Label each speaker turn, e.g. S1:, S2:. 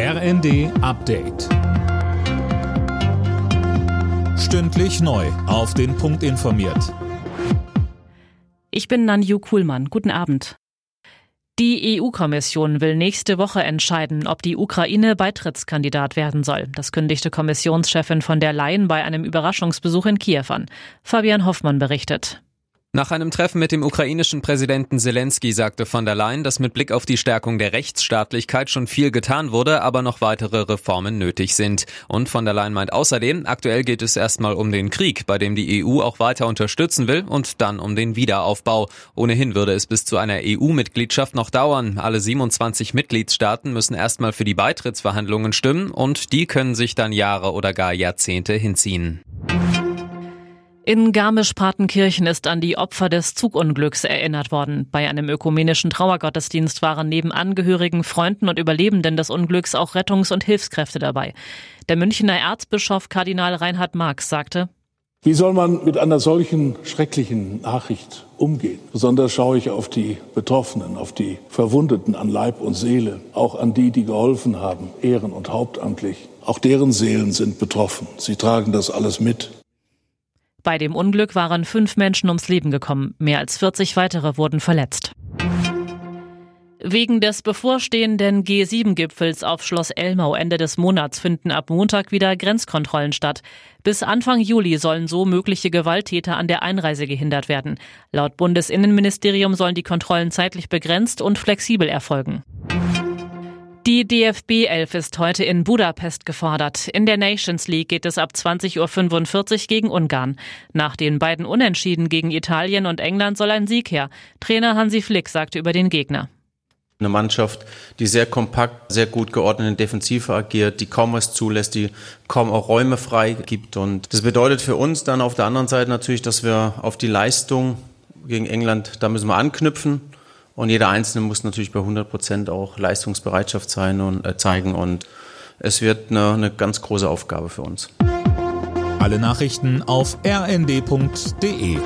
S1: RND Update. Stündlich neu. Auf den Punkt informiert.
S2: Ich bin Nanju Kuhlmann. Guten Abend. Die EU-Kommission will nächste Woche entscheiden, ob die Ukraine Beitrittskandidat werden soll. Das kündigte Kommissionschefin von der Leyen bei einem Überraschungsbesuch in Kiew an. Fabian Hoffmann berichtet.
S3: Nach einem Treffen mit dem ukrainischen Präsidenten Zelensky sagte von der Leyen, dass mit Blick auf die Stärkung der Rechtsstaatlichkeit schon viel getan wurde, aber noch weitere Reformen nötig sind. Und von der Leyen meint außerdem, aktuell geht es erstmal um den Krieg, bei dem die EU auch weiter unterstützen will und dann um den Wiederaufbau. Ohnehin würde es bis zu einer EU-Mitgliedschaft noch dauern. Alle 27 Mitgliedstaaten müssen erstmal für die Beitrittsverhandlungen stimmen und die können sich dann Jahre oder gar Jahrzehnte hinziehen.
S2: In Garmisch-Partenkirchen ist an die Opfer des Zugunglücks erinnert worden. Bei einem ökumenischen Trauergottesdienst waren neben Angehörigen, Freunden und Überlebenden des Unglücks auch Rettungs- und Hilfskräfte dabei. Der Münchner Erzbischof Kardinal Reinhard Marx sagte,
S4: wie soll man mit einer solchen schrecklichen Nachricht umgehen? Besonders schaue ich auf die Betroffenen, auf die Verwundeten an Leib und Seele, auch an die, die geholfen haben, ehren- und hauptamtlich. Auch deren Seelen sind betroffen. Sie tragen das alles mit.
S2: Bei dem Unglück waren fünf Menschen ums Leben gekommen, mehr als 40 weitere wurden verletzt. Wegen des bevorstehenden G7-Gipfels auf Schloss Elmau Ende des Monats finden ab Montag wieder Grenzkontrollen statt. Bis Anfang Juli sollen so mögliche Gewalttäter an der Einreise gehindert werden. Laut Bundesinnenministerium sollen die Kontrollen zeitlich begrenzt und flexibel erfolgen. Die DFB 11 ist heute in Budapest gefordert. In der Nations League geht es ab 20.45 Uhr gegen Ungarn. Nach den beiden Unentschieden gegen Italien und England soll ein Sieg her. Trainer Hansi Flick sagte über den Gegner.
S5: Eine Mannschaft, die sehr kompakt, sehr gut geordnet in Defensive agiert, die kaum was zulässt, die kaum auch Räume frei gibt. Und das bedeutet für uns dann auf der anderen Seite natürlich, dass wir auf die Leistung gegen England, da müssen wir anknüpfen. Und jeder Einzelne muss natürlich bei 100 Prozent auch Leistungsbereitschaft sein und äh, zeigen. Und es wird eine, eine ganz große Aufgabe für uns.
S1: Alle Nachrichten auf rnd.de